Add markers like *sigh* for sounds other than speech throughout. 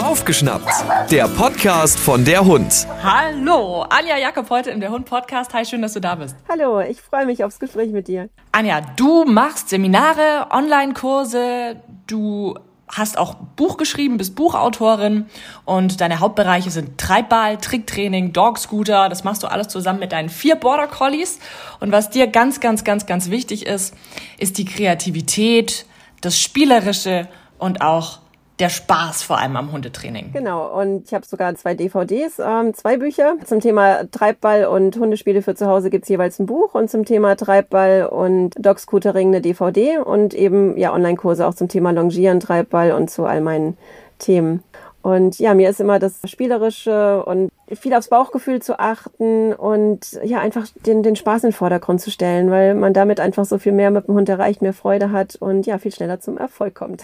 Aufgeschnappt, der Podcast von der Hund. Hallo, Anja Jakob heute im Der Hund Podcast. Hi, schön, dass du da bist. Hallo, ich freue mich aufs Gespräch mit dir. Anja, du machst Seminare, Online-Kurse, du hast auch Buch geschrieben, bist Buchautorin und deine Hauptbereiche sind Treibball, Tricktraining, Dogscooter. Das machst du alles zusammen mit deinen vier Border Collies. Und was dir ganz, ganz, ganz, ganz wichtig ist, ist die Kreativität, das Spielerische und auch der Spaß vor allem am Hundetraining. Genau, und ich habe sogar zwei DVDs, ähm, zwei Bücher. Zum Thema Treibball und Hundespiele für zu Hause gibt's jeweils ein Buch und zum Thema Treibball und Dogscootering eine DVD und eben ja Online-Kurse auch zum Thema Longieren, Treibball und zu all meinen Themen. Und ja, mir ist immer das Spielerische und viel aufs Bauchgefühl zu achten und ja, einfach den, den Spaß in den Vordergrund zu stellen, weil man damit einfach so viel mehr mit dem Hund erreicht, mehr Freude hat und ja, viel schneller zum Erfolg kommt.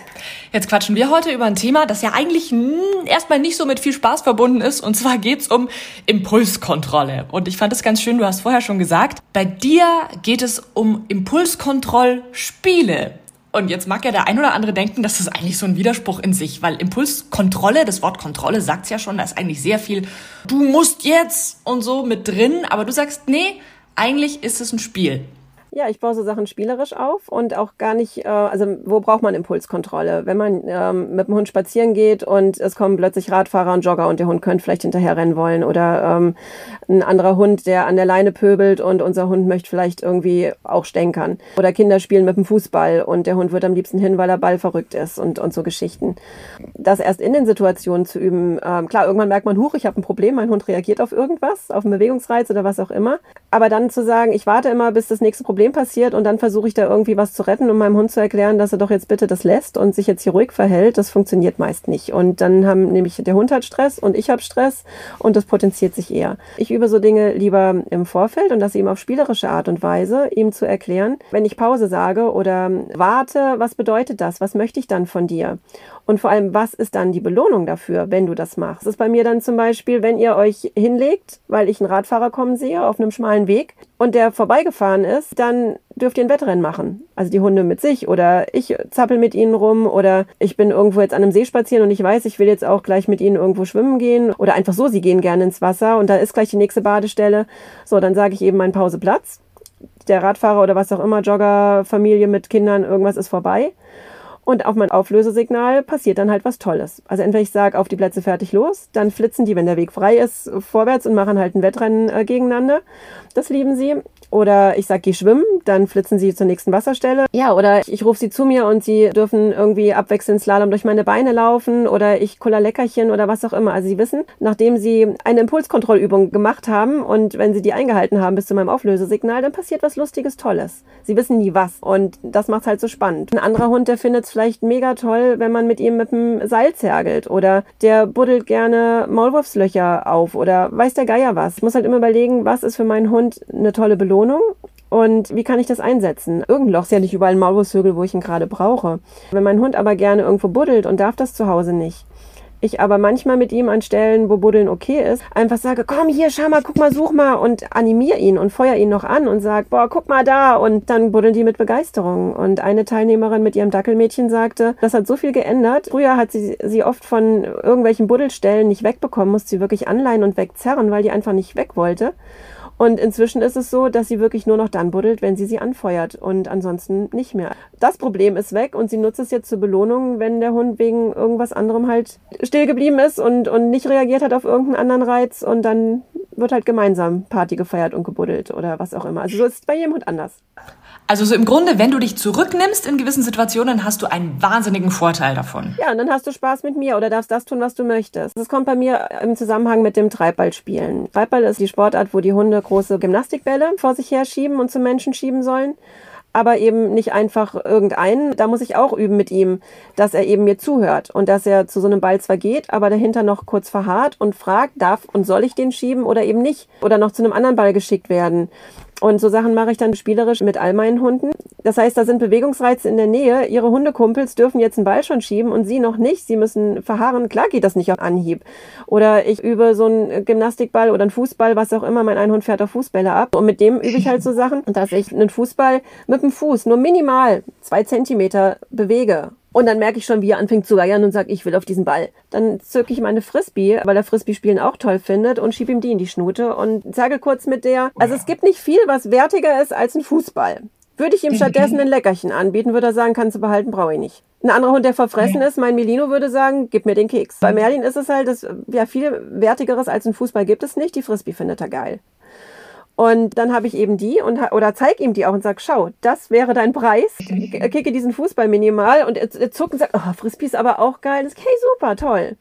Jetzt quatschen wir heute über ein Thema, das ja eigentlich erstmal nicht so mit viel Spaß verbunden ist. Und zwar geht's um Impulskontrolle. Und ich fand es ganz schön, du hast vorher schon gesagt, bei dir geht es um Impulskontrollspiele. Und jetzt mag ja der ein oder andere denken, das ist eigentlich so ein Widerspruch in sich, weil Impulskontrolle, das Wort Kontrolle sagt's ja schon, da ist eigentlich sehr viel, du musst jetzt und so mit drin, aber du sagst, nee, eigentlich ist es ein Spiel. Ja, ich baue so Sachen spielerisch auf und auch gar nicht, äh, also wo braucht man Impulskontrolle? Wenn man ähm, mit dem Hund spazieren geht und es kommen plötzlich Radfahrer und Jogger und der Hund könnte vielleicht hinterher rennen wollen oder ähm, ein anderer Hund, der an der Leine pöbelt und unser Hund möchte vielleicht irgendwie auch stänkern. Oder Kinder spielen mit dem Fußball und der Hund wird am liebsten hin, weil er Ball verrückt ist und, und so Geschichten. Das erst in den Situationen zu üben, ähm, klar, irgendwann merkt man, huch, ich habe ein Problem, mein Hund reagiert auf irgendwas, auf einen Bewegungsreiz oder was auch immer. Aber dann zu sagen, ich warte immer, bis das nächste Problem Problem passiert und dann versuche ich da irgendwie was zu retten, um meinem Hund zu erklären, dass er doch jetzt bitte das lässt und sich jetzt hier ruhig verhält, das funktioniert meist nicht. Und dann haben nämlich der Hund hat Stress und ich habe Stress und das potenziert sich eher. Ich übe so Dinge lieber im Vorfeld und das ihm auf spielerische Art und Weise, ihm zu erklären, wenn ich Pause sage oder warte, was bedeutet das? Was möchte ich dann von dir? Und vor allem, was ist dann die Belohnung dafür, wenn du das machst? Das ist bei mir dann zum Beispiel, wenn ihr euch hinlegt, weil ich einen Radfahrer kommen sehe auf einem schmalen Weg und der vorbeigefahren ist, dann dürft ihr ein Wettrennen machen. Also die Hunde mit sich oder ich zappel mit ihnen rum oder ich bin irgendwo jetzt an einem See spazieren und ich weiß, ich will jetzt auch gleich mit ihnen irgendwo schwimmen gehen oder einfach so, sie gehen gerne ins Wasser und da ist gleich die nächste Badestelle. So, dann sage ich eben meinen Pauseplatz. Der Radfahrer oder was auch immer, Jogger, Familie mit Kindern, irgendwas ist vorbei. Und auf mein Auflösesignal passiert dann halt was Tolles. Also entweder ich sage auf die Plätze fertig los, dann flitzen die, wenn der Weg frei ist, vorwärts und machen halt ein Wettrennen äh, gegeneinander. Das lieben sie. Oder ich sag, geh schwimmen, dann flitzen sie zur nächsten Wasserstelle. Ja, oder ich, ich rufe sie zu mir und sie dürfen irgendwie abwechselnd Slalom durch meine Beine laufen oder ich kuller Leckerchen oder was auch immer. Also sie wissen, nachdem sie eine Impulskontrollübung gemacht haben und wenn sie die eingehalten haben bis zu meinem Auflösesignal, dann passiert was Lustiges, Tolles. Sie wissen nie was und das macht's halt so spannend. Ein anderer Hund, der findet es vielleicht mega toll, wenn man mit ihm mit dem Seil zergelt oder der buddelt gerne Maulwurfslöcher auf oder weiß der Geier was. Ich muss halt immer überlegen, was ist für meinen Hund eine tolle Belohnung Wohnung und wie kann ich das einsetzen? Irgendein Loch ist ja nicht überall ein Maulwurfshügel, wo ich ihn gerade brauche. Wenn mein Hund aber gerne irgendwo buddelt und darf das zu Hause nicht, ich aber manchmal mit ihm an Stellen, wo Buddeln okay ist, einfach sage, komm hier, schau mal, guck mal, such mal und animiere ihn und feuer ihn noch an und sag, boah, guck mal da und dann buddeln die mit Begeisterung. Und eine Teilnehmerin mit ihrem Dackelmädchen sagte, das hat so viel geändert. Früher hat sie sie oft von irgendwelchen Buddelstellen nicht wegbekommen, musste sie wirklich anleihen und wegzerren, weil die einfach nicht weg wollte. Und inzwischen ist es so, dass sie wirklich nur noch dann buddelt, wenn sie sie anfeuert und ansonsten nicht mehr. Das Problem ist weg und sie nutzt es jetzt zur Belohnung, wenn der Hund wegen irgendwas anderem halt still geblieben ist und, und nicht reagiert hat auf irgendeinen anderen Reiz und dann wird halt gemeinsam Party gefeiert und gebuddelt oder was auch immer. Also so ist es bei jedem Hund anders. Also so im Grunde, wenn du dich zurücknimmst in gewissen Situationen, hast du einen wahnsinnigen Vorteil davon. Ja, und dann hast du Spaß mit mir oder darfst das tun, was du möchtest. Das kommt bei mir im Zusammenhang mit dem Treibballspielen. Treibball ist die Sportart, wo die Hunde große Gymnastikbälle vor sich her schieben und zum Menschen schieben sollen aber eben nicht einfach irgendeinen. Da muss ich auch üben mit ihm, dass er eben mir zuhört und dass er zu so einem Ball zwar geht, aber dahinter noch kurz verharrt und fragt, darf und soll ich den schieben oder eben nicht oder noch zu einem anderen Ball geschickt werden. Und so Sachen mache ich dann spielerisch mit all meinen Hunden. Das heißt, da sind Bewegungsreize in der Nähe. Ihre Hundekumpels dürfen jetzt einen Ball schon schieben und sie noch nicht. Sie müssen verharren. Klar geht das nicht auf Anhieb. Oder ich übe so einen Gymnastikball oder einen Fußball, was auch immer. Mein Einhund fährt auf Fußbälle ab. Und mit dem übe ich halt so Sachen, *laughs* dass ich einen Fußball mit dem Fuß nur minimal zwei Zentimeter bewege Und dann merke ich schon, wie er anfängt zu geiern und sagt, ich will auf diesen Ball. Dann zücke ich meine Frisbee, weil er Frisbee-Spielen auch toll findet und schiebe ihm die in die Schnute und sage kurz mit der, also es gibt nicht viel, was wertiger ist als ein Fußball. Würde ich ihm stattdessen ein Leckerchen anbieten, würde er sagen, kannst du behalten, brauche ich nicht. Ein anderer Hund, der verfressen ist, mein Melino würde sagen, gib mir den Keks. Bei Merlin ist es halt, das, ja, viel wertigeres als ein Fußball gibt es nicht. Die Frisbee findet er geil. Und dann habe ich eben die und oder zeig ihm die auch und sag, schau, das wäre dein Preis. Kicke diesen Fußball minimal und er zuckt und sagt, oh, Frisbee ist aber auch geil. Das ist, hey, super, toll.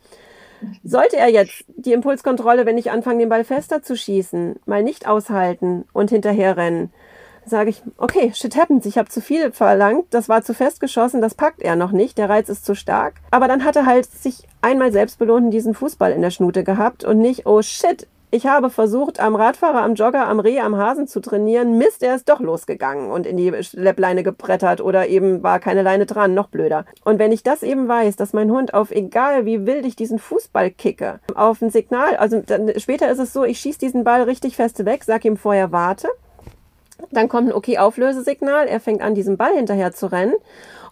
Sollte er jetzt die Impulskontrolle, wenn ich anfange, den Ball fester zu schießen, mal nicht aushalten und hinterher rennen, sage ich, okay, shit happens, ich habe zu viel verlangt, das war zu fest geschossen, das packt er noch nicht, der Reiz ist zu stark. Aber dann hat er halt sich einmal selbst belohnt diesen Fußball in der Schnute gehabt und nicht, oh shit, ich habe versucht, am Radfahrer, am Jogger, am Reh, am Hasen zu trainieren. Mist, er ist doch losgegangen und in die Schleppleine gebrettert oder eben war keine Leine dran, noch blöder. Und wenn ich das eben weiß, dass mein Hund auf egal wie wild ich diesen Fußball kicke, auf ein Signal, also dann, später ist es so, ich schieße diesen Ball richtig feste weg, sag ihm vorher warte. Dann kommt ein okay Auflösesignal, er fängt an, diesem Ball hinterher zu rennen.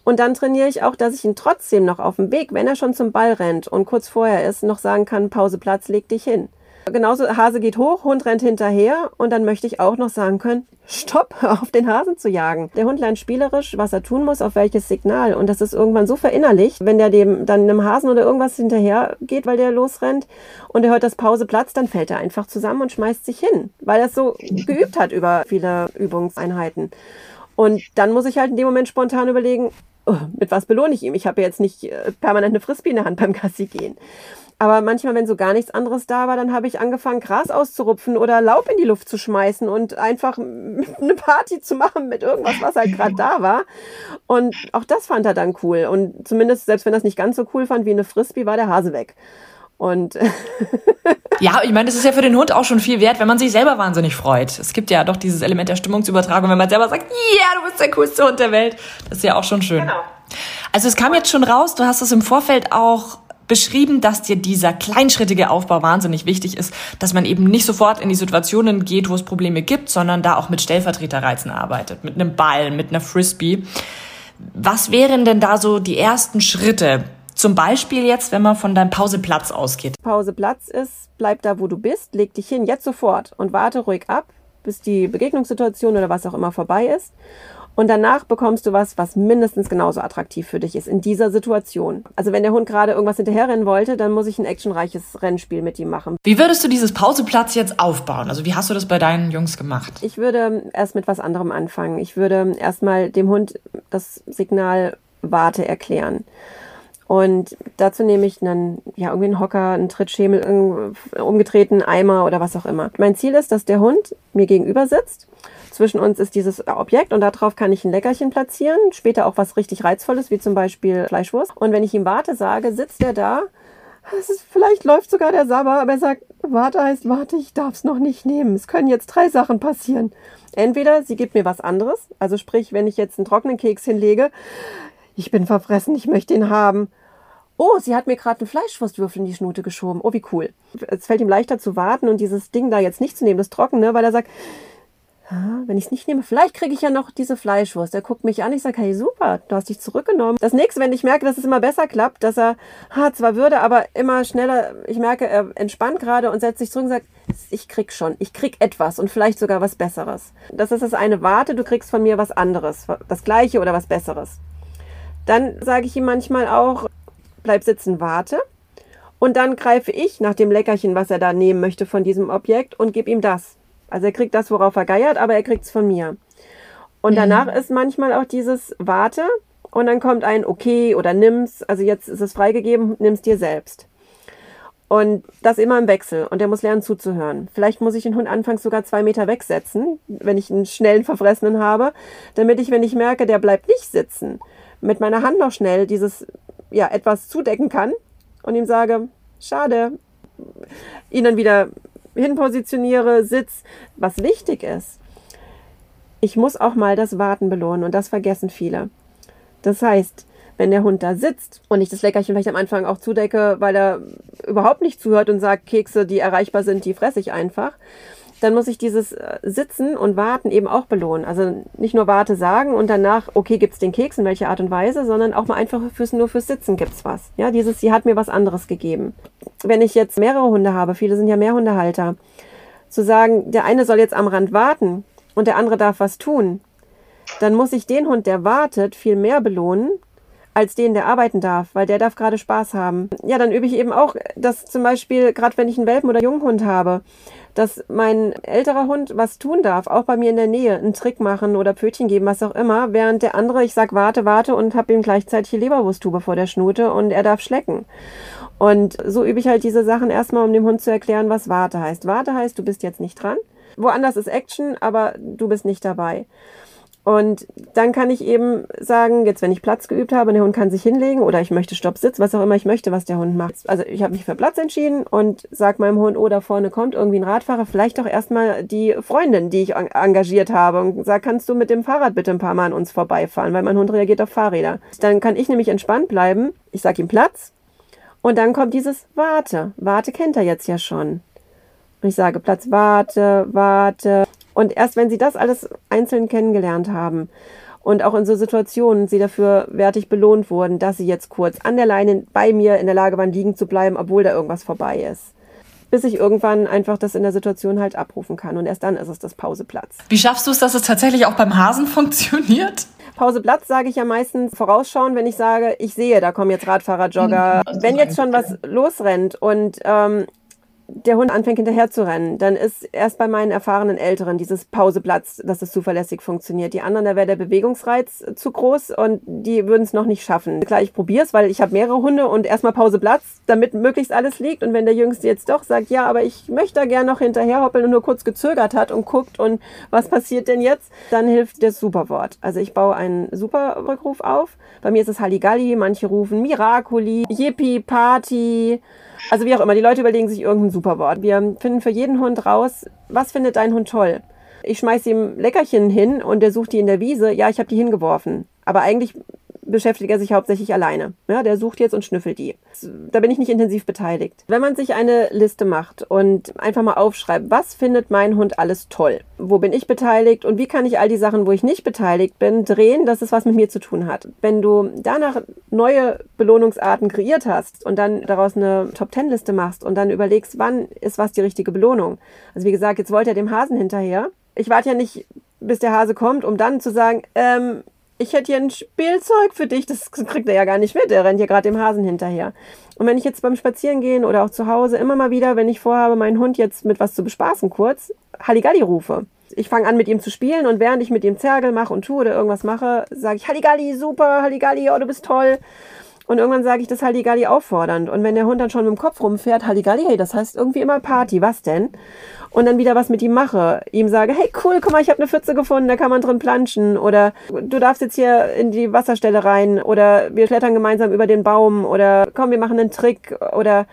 Und dann trainiere ich auch, dass ich ihn trotzdem noch auf dem Weg, wenn er schon zum Ball rennt und kurz vorher ist, noch sagen kann, Pause Platz, leg dich hin. Genauso, Hase geht hoch, Hund rennt hinterher und dann möchte ich auch noch sagen können, stopp, *laughs* auf den Hasen zu jagen. Der Hund lernt spielerisch, was er tun muss, auf welches Signal. Und das ist irgendwann so verinnerlicht, wenn der dem dann einem Hasen oder irgendwas hinterher geht, weil der losrennt und er hört das Pause Platz, dann fällt er einfach zusammen und schmeißt sich hin, weil er es so geübt hat über viele Übungseinheiten. Und dann muss ich halt in dem Moment spontan überlegen, oh, mit was belohne ich ihm? Ich habe jetzt nicht äh, permanent eine Frisbee in der Hand beim Gassi gehen. Aber manchmal, wenn so gar nichts anderes da war, dann habe ich angefangen, Gras auszurupfen oder Laub in die Luft zu schmeißen und einfach *laughs* eine Party zu machen mit irgendwas, was halt gerade da war. Und auch das fand er dann cool. Und zumindest, selbst wenn er es nicht ganz so cool fand wie eine Frisbee, war der Hase weg. Und *laughs* ja, ich meine, das ist ja für den Hund auch schon viel wert, wenn man sich selber wahnsinnig freut. Es gibt ja doch dieses Element der Stimmungsübertragung, wenn man selber sagt, ja, yeah, du bist der coolste Hund der Welt. Das ist ja auch schon schön. Genau. Also es kam jetzt schon raus, du hast es im Vorfeld auch beschrieben, dass dir dieser kleinschrittige Aufbau wahnsinnig wichtig ist, dass man eben nicht sofort in die Situationen geht, wo es Probleme gibt, sondern da auch mit Stellvertreterreizen arbeitet, mit einem Ball, mit einer Frisbee. Was wären denn da so die ersten Schritte? Zum Beispiel jetzt, wenn man von deinem Pauseplatz ausgeht. Pauseplatz ist, bleib da, wo du bist, leg dich hin, jetzt sofort und warte ruhig ab, bis die Begegnungssituation oder was auch immer vorbei ist. Und danach bekommst du was, was mindestens genauso attraktiv für dich ist in dieser Situation. Also wenn der Hund gerade irgendwas hinterherrennen wollte, dann muss ich ein actionreiches Rennspiel mit ihm machen. Wie würdest du dieses Pauseplatz jetzt aufbauen? Also wie hast du das bei deinen Jungs gemacht? Ich würde erst mit was anderem anfangen. Ich würde erstmal dem Hund das Signal Warte erklären. Und dazu nehme ich einen, ja, irgendwie einen Hocker, einen Trittschemel, umgedrehten Eimer oder was auch immer. Mein Ziel ist, dass der Hund mir gegenüber sitzt zwischen uns ist dieses Objekt und darauf kann ich ein Leckerchen platzieren, später auch was richtig Reizvolles, wie zum Beispiel Fleischwurst. Und wenn ich ihm Warte sage, sitzt er da. Ist, vielleicht läuft sogar der Sabber, aber er sagt, Warte heißt Warte, ich darf es noch nicht nehmen. Es können jetzt drei Sachen passieren. Entweder sie gibt mir was anderes, also sprich, wenn ich jetzt einen trockenen Keks hinlege, ich bin verfressen, ich möchte ihn haben. Oh, sie hat mir gerade einen Fleischwurstwürfel in die Schnute geschoben. Oh, wie cool. Es fällt ihm leichter zu warten und dieses Ding da jetzt nicht zu nehmen, das Trockene, weil er sagt, wenn ich es nicht nehme, vielleicht kriege ich ja noch diese Fleischwurst. Er guckt mich an, ich sage, hey, super, du hast dich zurückgenommen. Das nächste, wenn ich merke, dass es immer besser klappt, dass er ha, zwar würde, aber immer schneller, ich merke, er entspannt gerade und setzt sich zurück und sagt, ich krieg schon, ich krieg etwas und vielleicht sogar was Besseres. Das ist das eine, warte, du kriegst von mir was anderes, das gleiche oder was Besseres. Dann sage ich ihm manchmal auch, bleib sitzen, warte. Und dann greife ich nach dem Leckerchen, was er da nehmen möchte von diesem Objekt und gebe ihm das. Also er kriegt das, worauf er geiert, aber er kriegt es von mir. Und danach mhm. ist manchmal auch dieses Warte und dann kommt ein Okay oder nimm's. Also jetzt ist es freigegeben, nimm's dir selbst. Und das immer im Wechsel. Und er muss lernen zuzuhören. Vielleicht muss ich den Hund anfangs sogar zwei Meter wegsetzen, wenn ich einen schnellen Verfressenen habe, damit ich, wenn ich merke, der bleibt nicht sitzen, mit meiner Hand noch schnell dieses, ja, etwas zudecken kann und ihm sage, schade, ihn dann wieder hinpositioniere, sitz, was wichtig ist. Ich muss auch mal das Warten belohnen und das vergessen viele. Das heißt, wenn der Hund da sitzt und ich das Leckerchen vielleicht am Anfang auch zudecke, weil er überhaupt nicht zuhört und sagt, Kekse, die erreichbar sind, die fresse ich einfach, dann muss ich dieses äh, Sitzen und Warten eben auch belohnen. Also nicht nur Warte sagen und danach, okay, gibt's den Keks, in welcher Art und Weise, sondern auch mal einfach fürs, nur fürs Sitzen gibt's was. Ja, dieses, sie hat mir was anderes gegeben. Wenn ich jetzt mehrere Hunde habe, viele sind ja Mehrhundehalter, zu sagen, der eine soll jetzt am Rand warten und der andere darf was tun, dann muss ich den Hund, der wartet, viel mehr belohnen, als den, der arbeiten darf, weil der darf gerade Spaß haben. Ja, dann übe ich eben auch, dass zum Beispiel, gerade wenn ich einen Welpen- oder Junghund habe, dass mein älterer Hund was tun darf, auch bei mir in der Nähe, einen Trick machen oder Pötchen geben, was auch immer, während der andere, ich sag warte, warte und habe ihm gleichzeitig die Leberwursttube vor der Schnute und er darf schlecken. Und so übe ich halt diese Sachen erstmal, um dem Hund zu erklären, was warte heißt. Warte heißt, du bist jetzt nicht dran. Woanders ist Action, aber du bist nicht dabei. Und dann kann ich eben sagen, jetzt wenn ich Platz geübt habe, der Hund kann sich hinlegen oder ich möchte Stopp, Sitz, was auch immer ich möchte, was der Hund macht. Also ich habe mich für Platz entschieden und sag meinem Hund, oh, da vorne kommt irgendwie ein Radfahrer, vielleicht auch erstmal die Freundin, die ich engagiert habe und sag, kannst du mit dem Fahrrad bitte ein paar Mal an uns vorbeifahren, weil mein Hund reagiert auf Fahrräder. Dann kann ich nämlich entspannt bleiben. Ich sag ihm Platz und dann kommt dieses Warte. Warte kennt er jetzt ja schon. Und ich sage Platz, warte, warte. Und erst wenn sie das alles einzeln kennengelernt haben und auch in so Situationen sie dafür wertig belohnt wurden, dass sie jetzt kurz an der Leine bei mir in der Lage waren, liegen zu bleiben, obwohl da irgendwas vorbei ist. Bis ich irgendwann einfach das in der Situation halt abrufen kann. Und erst dann ist es das Pauseplatz. Wie schaffst du es, dass es tatsächlich auch beim Hasen *laughs* funktioniert? Pauseplatz sage ich ja meistens vorausschauen, wenn ich sage, ich sehe, da kommen jetzt Radfahrer, Jogger. Hm, wenn jetzt schon was losrennt und ähm, der Hund anfängt hinterher zu rennen, dann ist erst bei meinen erfahrenen Älteren dieses Pauseplatz, dass es zuverlässig funktioniert. Die anderen, da wäre der Bewegungsreiz zu groß und die würden es noch nicht schaffen. Klar, ich probiere es, weil ich habe mehrere Hunde und erstmal Pauseplatz, damit möglichst alles liegt. Und wenn der Jüngste jetzt doch sagt, ja, aber ich möchte da gern noch hinterherhoppeln und nur kurz gezögert hat und guckt und was passiert denn jetzt, dann hilft das Superwort. Also ich baue einen Superrückruf auf. Bei mir ist es Halligalli, manche rufen Miraculi, Yippie, Party, also wie auch immer, die Leute überlegen sich irgendein Superwort. Wir finden für jeden Hund raus, was findet dein Hund toll. Ich schmeiß ihm Leckerchen hin und der sucht die in der Wiese. Ja, ich habe die hingeworfen. Aber eigentlich beschäftigt er sich hauptsächlich alleine. Ja, der sucht jetzt und schnüffelt die. Da bin ich nicht intensiv beteiligt. Wenn man sich eine Liste macht und einfach mal aufschreibt, was findet mein Hund alles toll? Wo bin ich beteiligt und wie kann ich all die Sachen, wo ich nicht beteiligt bin, drehen, dass es was mit mir zu tun hat? Wenn du danach neue Belohnungsarten kreiert hast und dann daraus eine Top-Ten-Liste machst und dann überlegst, wann ist was die richtige Belohnung? Also wie gesagt, jetzt wollte er dem Hasen hinterher. Ich warte ja nicht, bis der Hase kommt, um dann zu sagen, ähm, ich hätte hier ein Spielzeug für dich, das kriegt er ja gar nicht mit, er rennt hier gerade dem Hasen hinterher. Und wenn ich jetzt beim Spazierengehen oder auch zu Hause immer mal wieder, wenn ich vorhabe, meinen Hund jetzt mit was zu bespaßen kurz, Halligalli rufe. Ich fange an mit ihm zu spielen und während ich mit ihm Zergel mache und tue oder irgendwas mache, sage ich Halligalli, super, Halligalli, oh, du bist toll. Und irgendwann sage ich das Halligalli auffordernd. Und wenn der Hund dann schon mit dem Kopf rumfährt, Halligalli, hey, das heißt irgendwie immer Party, was denn? Und dann wieder was mit ihm mache. Ihm sage, hey cool, guck mal, ich habe eine Pfütze gefunden, da kann man drin planschen. Oder du darfst jetzt hier in die Wasserstelle rein. Oder wir klettern gemeinsam über den Baum. Oder komm, wir machen einen Trick. Oder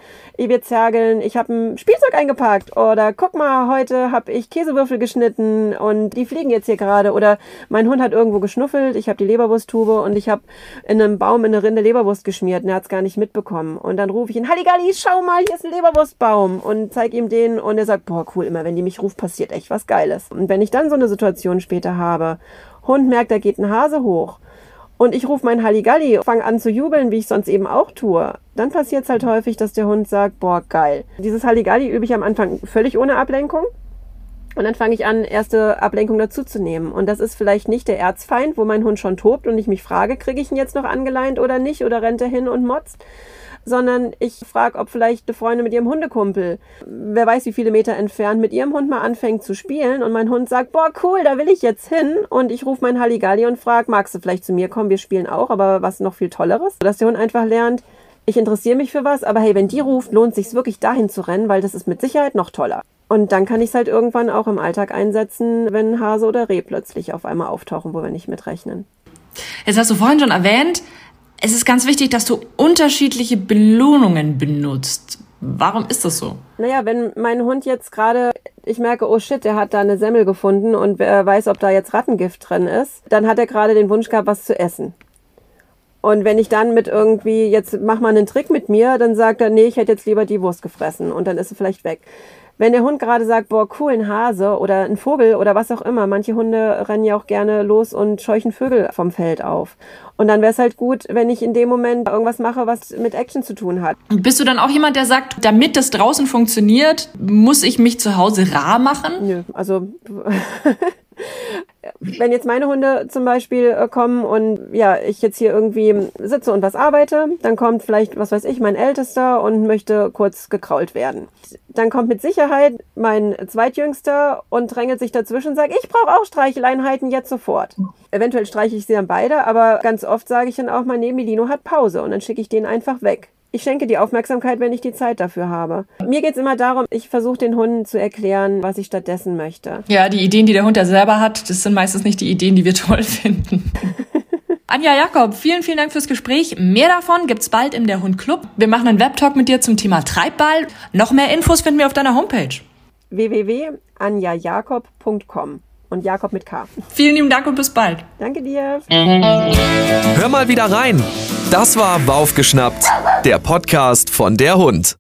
wir zergeln, ich habe ein Spielzeug eingepackt. Oder guck mal, heute habe ich Käsewürfel geschnitten und die fliegen jetzt hier gerade. Oder mein Hund hat irgendwo geschnuffelt, ich habe die Leberwursttube und ich habe in einem Baum in eine Rinde Leberwurst geschmiert und er hat es gar nicht mitbekommen. Und dann rufe ich ihn, Halligalli, schau mal, hier ist ein Leberwurstbaum. Und zeige ihm den und er sagt, boah, cool, immer wenn die mich ruft, passiert echt was Geiles. Und wenn ich dann so eine Situation später habe, Hund merkt, da geht ein Hase hoch und ich rufe meinen Halligalli, fange an zu jubeln, wie ich sonst eben auch tue, dann passiert es halt häufig, dass der Hund sagt, boah, geil. Dieses Halligalli übe ich am Anfang völlig ohne Ablenkung. Und dann fange ich an, erste Ablenkung dazuzunehmen. Und das ist vielleicht nicht der Erzfeind, wo mein Hund schon tobt und ich mich frage, kriege ich ihn jetzt noch angeleint oder nicht? Oder rennt er hin und motzt? Sondern ich frage, ob vielleicht eine Freundin mit ihrem Hundekumpel, wer weiß wie viele Meter entfernt, mit ihrem Hund mal anfängt zu spielen und mein Hund sagt, boah, cool, da will ich jetzt hin und ich rufe meinen Halligalli und frage, magst du vielleicht zu mir kommen, wir spielen auch, aber was noch viel Tolleres, dass der Hund einfach lernt, ich interessiere mich für was, aber hey, wenn die ruft, lohnt sich wirklich dahin zu rennen, weil das ist mit Sicherheit noch toller. Und dann kann ich es halt irgendwann auch im Alltag einsetzen, wenn Hase oder Reh plötzlich auf einmal auftauchen, wo wir nicht mitrechnen. Jetzt hast du vorhin schon erwähnt, es ist ganz wichtig, dass du unterschiedliche Belohnungen benutzt. Warum ist das so? Naja, wenn mein Hund jetzt gerade, ich merke, oh shit, der hat da eine Semmel gefunden und wer weiß, ob da jetzt Rattengift drin ist, dann hat er gerade den Wunsch gehabt, was zu essen. Und wenn ich dann mit irgendwie, jetzt mach mal einen Trick mit mir, dann sagt er, nee, ich hätte jetzt lieber die Wurst gefressen und dann ist sie vielleicht weg. Wenn der Hund gerade sagt, boah, cool, ein Hase oder ein Vogel oder was auch immer, manche Hunde rennen ja auch gerne los und scheuchen Vögel vom Feld auf. Und dann wäre es halt gut, wenn ich in dem Moment irgendwas mache, was mit Action zu tun hat. Bist du dann auch jemand, der sagt, damit das draußen funktioniert, muss ich mich zu Hause rar machen? Nö, also *laughs* *laughs* wenn jetzt meine Hunde zum Beispiel äh, kommen und ja, ich jetzt hier irgendwie sitze und was arbeite, dann kommt vielleicht, was weiß ich, mein Ältester und möchte kurz gekrault werden. Dann kommt mit Sicherheit mein Zweitjüngster und drängelt sich dazwischen und sagt, ich brauche auch Streicheleinheiten jetzt sofort. Eventuell streiche ich sie dann beide, aber ganz oft sage ich dann auch mal, nee, Milino hat Pause und dann schicke ich den einfach weg. Ich schenke die Aufmerksamkeit, wenn ich die Zeit dafür habe. Mir geht's immer darum, ich versuche den Hunden zu erklären, was ich stattdessen möchte. Ja, die Ideen, die der Hund ja selber hat, das sind meistens nicht die Ideen, die wir *laughs* toll finden. *laughs* Anja Jakob, vielen, vielen Dank fürs Gespräch. Mehr davon gibt's bald im Der Hund Club. Wir machen einen Webtalk mit dir zum Thema Treibball. Noch mehr Infos finden wir auf deiner Homepage. www.anjajakob.com und Jakob mit K. Vielen lieben Dank und bis bald. Danke dir. Hör mal wieder rein. Das war Waufgeschnappt, der Podcast von der Hund.